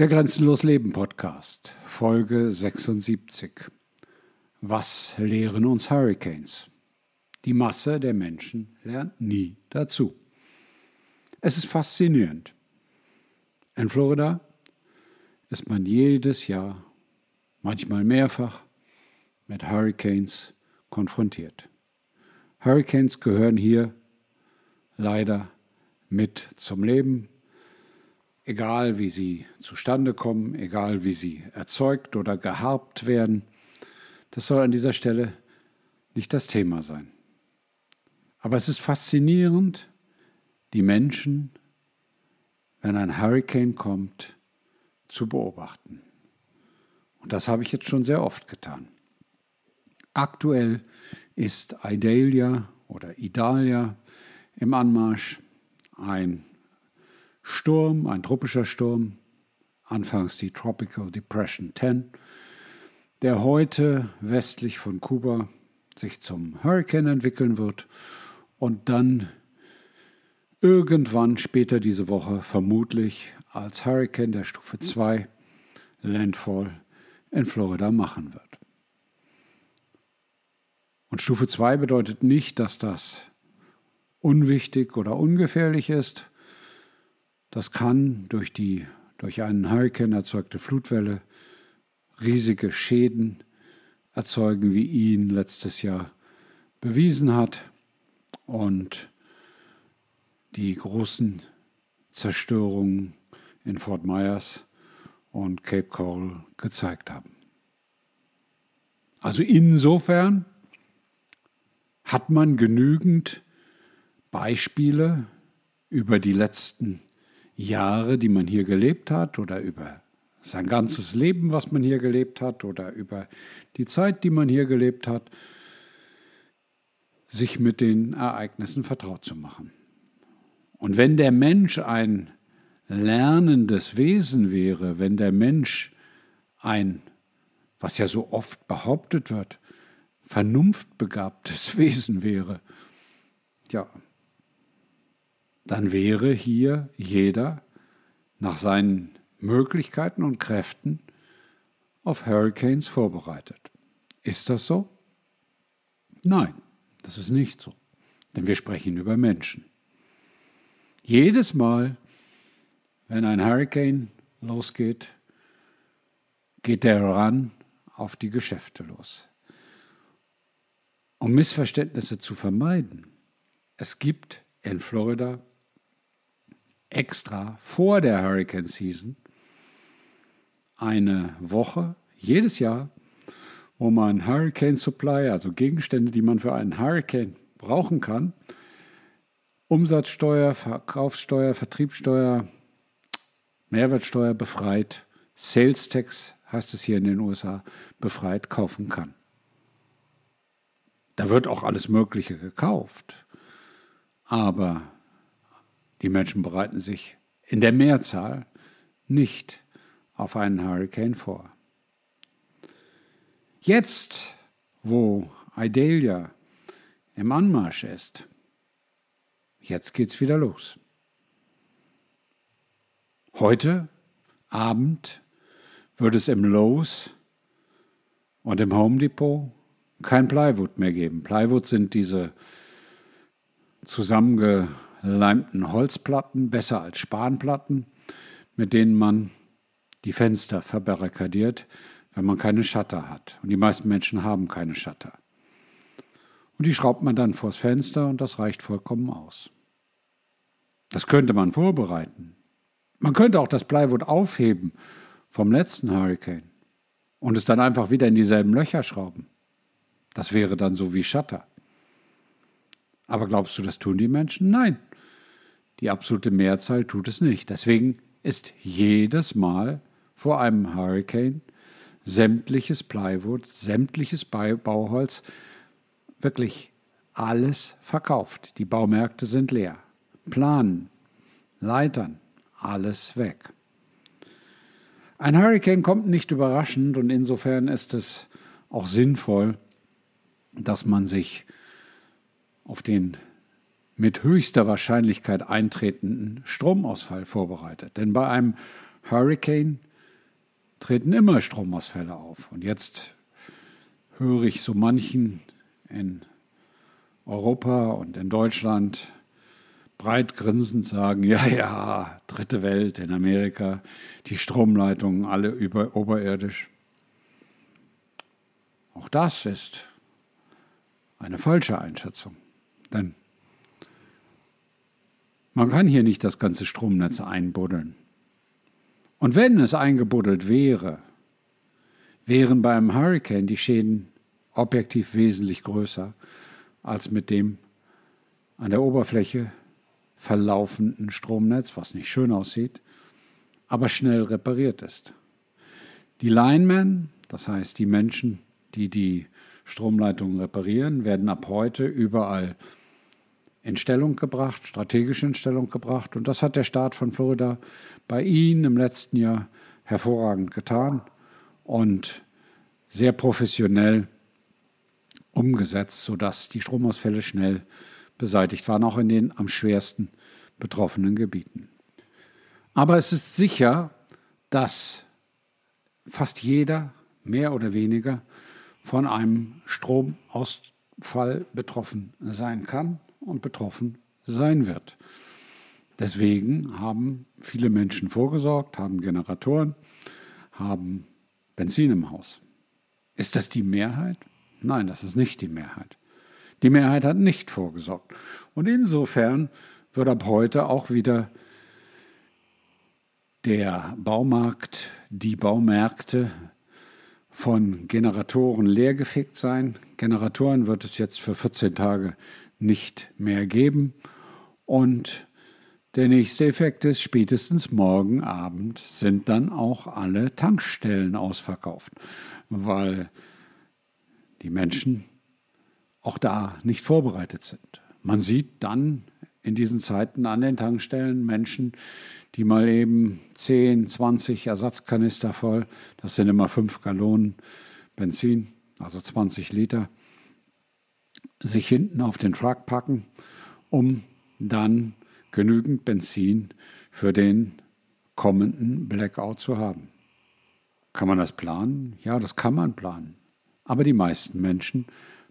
Der Grenzenlos Leben Podcast, Folge 76. Was lehren uns Hurricanes? Die Masse der Menschen lernt nie dazu. Es ist faszinierend. In Florida ist man jedes Jahr, manchmal mehrfach, mit Hurricanes konfrontiert. Hurricanes gehören hier leider mit zum Leben egal wie sie zustande kommen, egal wie sie erzeugt oder geharbt werden. Das soll an dieser Stelle nicht das Thema sein. Aber es ist faszinierend, die Menschen, wenn ein Hurricane kommt, zu beobachten. Und das habe ich jetzt schon sehr oft getan. Aktuell ist Idalia oder Idalia im Anmarsch ein Sturm, ein tropischer Sturm, anfangs die Tropical Depression 10, der heute westlich von Kuba sich zum Hurricane entwickeln wird und dann irgendwann später diese Woche vermutlich als Hurricane der Stufe 2 Landfall in Florida machen wird. Und Stufe 2 bedeutet nicht, dass das unwichtig oder ungefährlich ist, das kann durch die durch einen Hurrikan erzeugte Flutwelle riesige Schäden erzeugen, wie ihn letztes Jahr bewiesen hat und die großen Zerstörungen in Fort Myers und Cape Coral gezeigt haben. Also insofern hat man genügend Beispiele über die letzten Jahre, die man hier gelebt hat oder über sein ganzes Leben, was man hier gelebt hat oder über die Zeit, die man hier gelebt hat, sich mit den Ereignissen vertraut zu machen. Und wenn der Mensch ein lernendes Wesen wäre, wenn der Mensch ein, was ja so oft behauptet wird, vernunftbegabtes Wesen wäre, ja, dann wäre hier jeder nach seinen Möglichkeiten und Kräften auf Hurricanes vorbereitet. Ist das so? Nein, das ist nicht so, denn wir sprechen über Menschen. Jedes Mal, wenn ein Hurricane losgeht, geht der ran auf die Geschäfte los. Um Missverständnisse zu vermeiden, es gibt in Florida extra vor der Hurricane Season eine Woche jedes Jahr, wo man Hurricane Supply, also Gegenstände, die man für einen Hurricane brauchen kann, Umsatzsteuer, Verkaufssteuer, Vertriebssteuer, Mehrwertsteuer befreit, Sales Tax heißt es hier in den USA, befreit kaufen kann. Da wird auch alles Mögliche gekauft. Aber die Menschen bereiten sich in der Mehrzahl nicht auf einen Hurricane vor. Jetzt, wo Idalia im Anmarsch ist, jetzt geht's wieder los. Heute Abend wird es im Lowe's und im Home Depot kein Plywood mehr geben. Plywood sind diese zusammenge leimten Holzplatten, besser als Spanplatten, mit denen man die Fenster verbarrikadiert, wenn man keine Shutter hat. Und die meisten Menschen haben keine Shutter. Und die schraubt man dann vors Fenster und das reicht vollkommen aus. Das könnte man vorbereiten. Man könnte auch das Plywood aufheben vom letzten Hurricane und es dann einfach wieder in dieselben Löcher schrauben. Das wäre dann so wie Shutter. Aber glaubst du, das tun die Menschen? Nein. Die absolute Mehrzahl tut es nicht. Deswegen ist jedes Mal vor einem Hurricane sämtliches Plywood, sämtliches Bauholz, wirklich alles verkauft. Die Baumärkte sind leer. Planen, Leitern, alles weg. Ein Hurricane kommt nicht überraschend und insofern ist es auch sinnvoll, dass man sich auf den mit höchster Wahrscheinlichkeit eintretenden Stromausfall vorbereitet. Denn bei einem Hurricane treten immer Stromausfälle auf. Und jetzt höre ich so manchen in Europa und in Deutschland breit grinsend sagen, ja, ja, dritte Welt in Amerika, die Stromleitungen alle über, oberirdisch. Auch das ist eine falsche Einschätzung. Denn man kann hier nicht das ganze Stromnetz einbuddeln. Und wenn es eingebuddelt wäre, wären beim Hurricane die Schäden objektiv wesentlich größer als mit dem an der Oberfläche verlaufenden Stromnetz, was nicht schön aussieht, aber schnell repariert ist. Die Linemen, das heißt die Menschen, die die Stromleitungen reparieren, werden ab heute überall in Stellung gebracht, strategisch in Stellung gebracht. Und das hat der Staat von Florida bei Ihnen im letzten Jahr hervorragend getan und sehr professionell umgesetzt, sodass die Stromausfälle schnell beseitigt waren, auch in den am schwersten betroffenen Gebieten. Aber es ist sicher, dass fast jeder mehr oder weniger von einem Stromausfall betroffen sein kann und betroffen sein wird. Deswegen haben viele Menschen vorgesorgt, haben Generatoren, haben Benzin im Haus. Ist das die Mehrheit? Nein, das ist nicht die Mehrheit. Die Mehrheit hat nicht vorgesorgt. Und insofern wird ab heute auch wieder der Baumarkt, die Baumärkte von Generatoren leergefegt sein. Generatoren wird es jetzt für 14 Tage nicht mehr geben. Und der nächste Effekt ist, spätestens morgen Abend sind dann auch alle Tankstellen ausverkauft, weil die Menschen auch da nicht vorbereitet sind. Man sieht dann in diesen Zeiten an den Tankstellen Menschen, die mal eben 10, 20 Ersatzkanister voll, das sind immer 5 Gallonen Benzin, also 20 Liter, sich hinten auf den Truck packen, um dann genügend Benzin für den kommenden Blackout zu haben. Kann man das planen? Ja, das kann man planen. Aber die meisten Menschen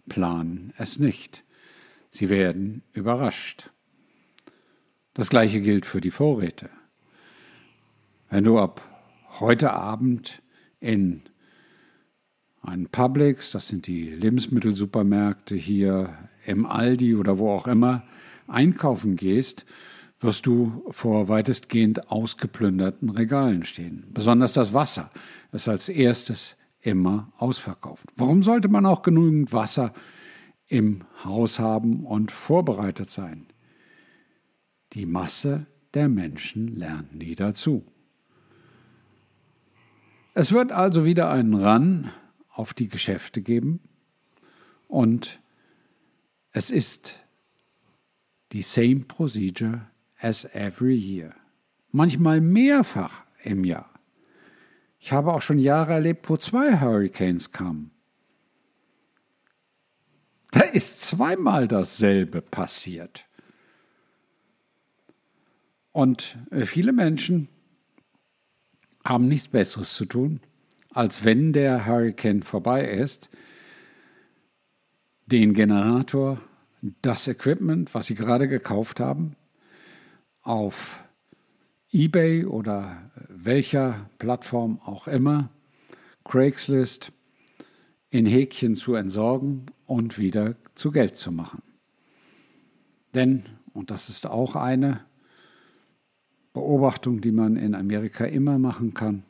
planen es nicht. Sie werden überrascht. Das gleiche gilt für die Vorräte. Wenn du ab heute Abend in einen Publix, das sind die Lebensmittelsupermärkte hier im Aldi oder wo auch immer, einkaufen gehst, wirst du vor weitestgehend ausgeplünderten Regalen stehen. Besonders das Wasser ist als erstes immer ausverkauft. Warum sollte man auch genügend Wasser im Haus haben und vorbereitet sein? Die Masse der Menschen lernt nie dazu. Es wird also wieder einen Run auf die Geschäfte geben und es ist die same procedure as every year. Manchmal mehrfach im Jahr. Ich habe auch schon Jahre erlebt, wo zwei Hurricanes kamen. Da ist zweimal dasselbe passiert. Und äh, viele Menschen haben nichts Besseres zu tun, als wenn der Hurricane vorbei ist, den Generator, das Equipment, was sie gerade gekauft haben, auf eBay oder welcher Plattform auch immer, Craigslist, in Häkchen zu entsorgen und wieder zu Geld zu machen. Denn, und das ist auch eine Beobachtung, die man in Amerika immer machen kann,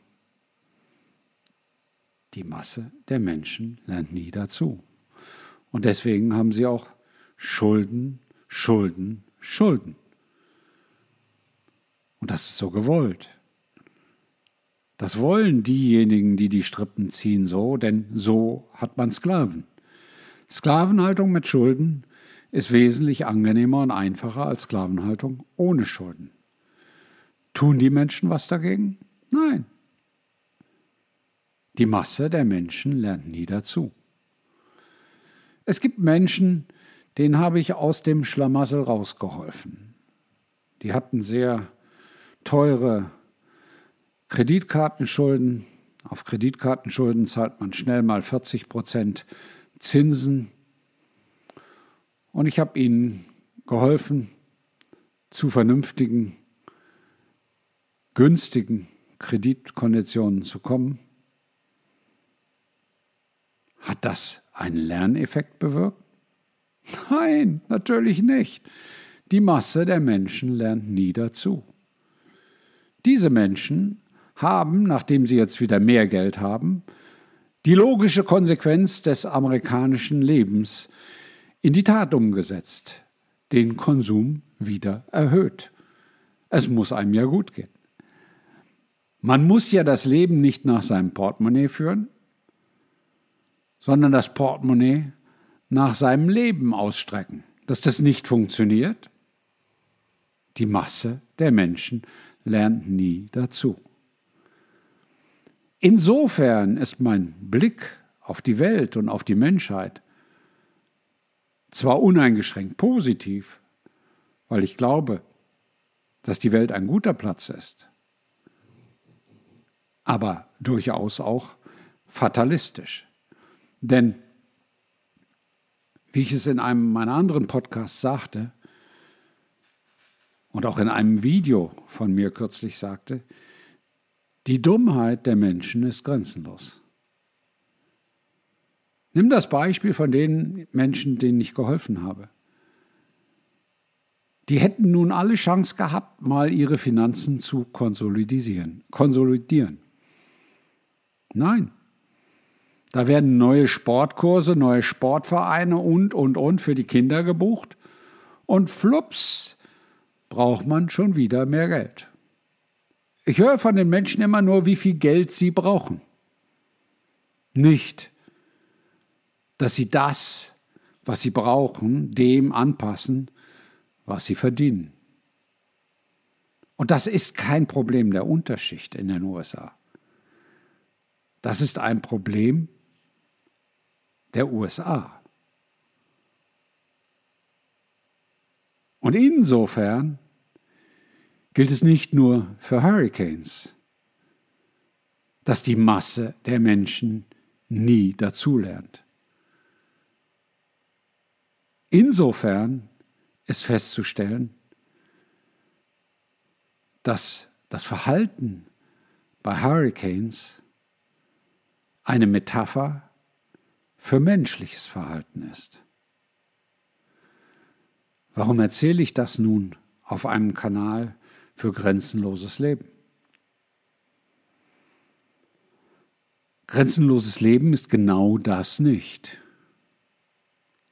die Masse der Menschen lernt nie dazu. Und deswegen haben sie auch Schulden, Schulden, Schulden. Und das ist so gewollt. Das wollen diejenigen, die die Strippen ziehen, so, denn so hat man Sklaven. Sklavenhaltung mit Schulden ist wesentlich angenehmer und einfacher als Sklavenhaltung ohne Schulden. Tun die Menschen was dagegen? Nein. Die Masse der Menschen lernt nie dazu. Es gibt Menschen, denen habe ich aus dem Schlamassel rausgeholfen. Die hatten sehr teure Kreditkartenschulden, Auf Kreditkartenschulden zahlt man schnell mal 40 Prozent Zinsen. Und ich habe ihnen geholfen, zu vernünftigen, günstigen Kreditkonditionen zu kommen. Hat das einen Lerneffekt bewirkt? Nein, natürlich nicht. Die Masse der Menschen lernt nie dazu. Diese Menschen haben, nachdem sie jetzt wieder mehr Geld haben, die logische Konsequenz des amerikanischen Lebens in die Tat umgesetzt, den Konsum wieder erhöht. Es muss einem ja gut gehen. Man muss ja das Leben nicht nach seinem Portemonnaie führen, sondern das Portemonnaie nach seinem Leben ausstrecken. Dass das nicht funktioniert? Die Masse der Menschen lernt nie dazu. Insofern ist mein Blick auf die Welt und auf die Menschheit zwar uneingeschränkt positiv, weil ich glaube, dass die Welt ein guter Platz ist, aber durchaus auch fatalistisch. Denn, wie ich es in einem meiner anderen Podcasts sagte und auch in einem Video von mir kürzlich sagte, die Dummheit der Menschen ist grenzenlos. Nimm das Beispiel von den Menschen, denen ich geholfen habe. Die hätten nun alle Chance gehabt, mal ihre Finanzen zu konsolidieren. konsolidieren. Nein. Da werden neue Sportkurse, neue Sportvereine und, und, und für die Kinder gebucht. Und flups, braucht man schon wieder mehr Geld. Ich höre von den Menschen immer nur, wie viel Geld sie brauchen. Nicht, dass sie das, was sie brauchen, dem anpassen, was sie verdienen. Und das ist kein Problem der Unterschicht in den USA. Das ist ein Problem der USA. Und insofern gilt es nicht nur für Hurricanes, dass die Masse der Menschen nie dazulernt. Insofern ist festzustellen, dass das Verhalten bei Hurricanes eine Metapher für menschliches Verhalten ist. Warum erzähle ich das nun auf einem Kanal für grenzenloses Leben? Grenzenloses Leben ist genau das nicht.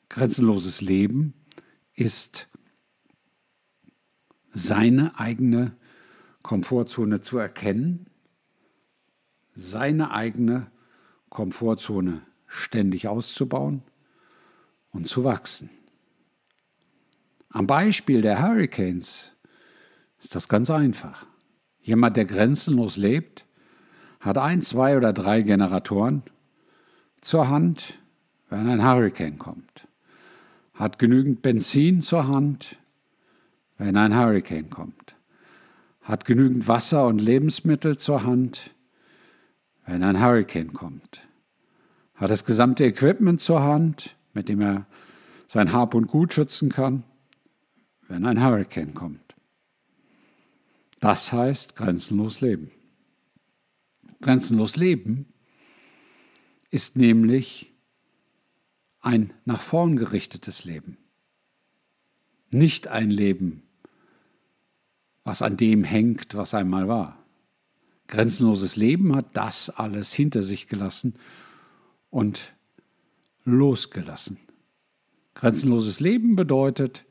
Grenzenloses Leben ist seine eigene Komfortzone zu erkennen, seine eigene Komfortzone ständig auszubauen und zu wachsen. Am Beispiel der Hurricanes ist das ganz einfach. Jemand, der grenzenlos lebt, hat ein, zwei oder drei Generatoren zur Hand, wenn ein Hurricane kommt hat genügend Benzin zur Hand, wenn ein Hurricane kommt, hat genügend Wasser und Lebensmittel zur Hand, wenn ein Hurricane kommt, hat das gesamte Equipment zur Hand, mit dem er sein Hab und Gut schützen kann, wenn ein Hurricane kommt. Das heißt grenzenlos leben. Grenzenlos leben ist nämlich ein nach vorn gerichtetes Leben. Nicht ein Leben, was an dem hängt, was einmal war. Grenzenloses Leben hat das alles hinter sich gelassen und losgelassen. Grenzenloses Leben bedeutet,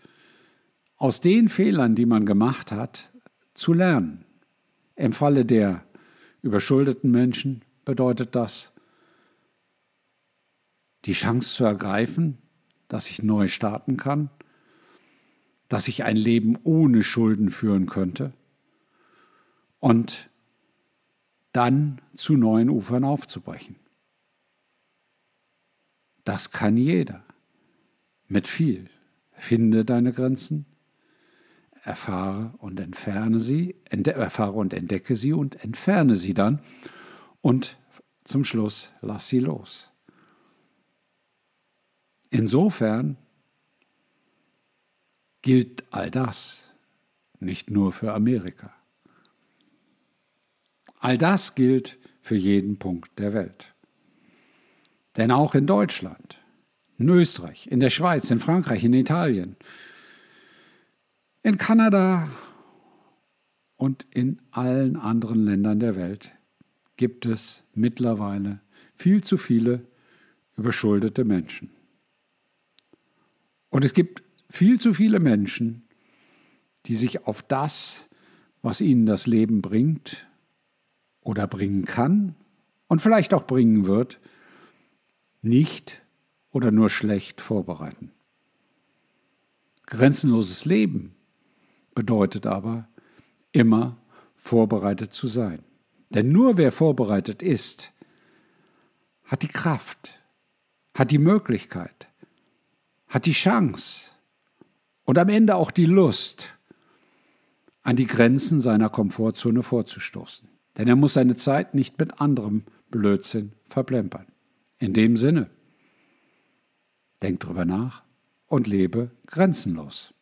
aus den Fehlern, die man gemacht hat, zu lernen. Im Falle der überschuldeten Menschen bedeutet das, die Chance zu ergreifen, dass ich neu starten kann, dass ich ein Leben ohne Schulden führen könnte und dann zu neuen Ufern aufzubrechen. Das kann jeder. Mit viel. Finde deine Grenzen, erfahre und entferne sie, erfahre und entdecke sie und entferne sie dann und zum Schluss lass sie los. Insofern gilt all das nicht nur für Amerika. All das gilt für jeden Punkt der Welt. Denn auch in Deutschland, in Österreich, in der Schweiz, in Frankreich, in Italien, in Kanada und in allen anderen Ländern der Welt gibt es mittlerweile viel zu viele überschuldete Menschen. Und es gibt viel zu viele Menschen, die sich auf das, was ihnen das Leben bringt oder bringen kann und vielleicht auch bringen wird, nicht oder nur schlecht vorbereiten. Grenzenloses Leben bedeutet aber, immer vorbereitet zu sein. Denn nur wer vorbereitet ist, hat die Kraft, hat die Möglichkeit, hat die Chance und am Ende auch die Lust, an die Grenzen seiner Komfortzone vorzustoßen. Denn er muss seine Zeit nicht mit anderem Blödsinn verplempern. In dem Sinne, denk drüber nach und lebe grenzenlos.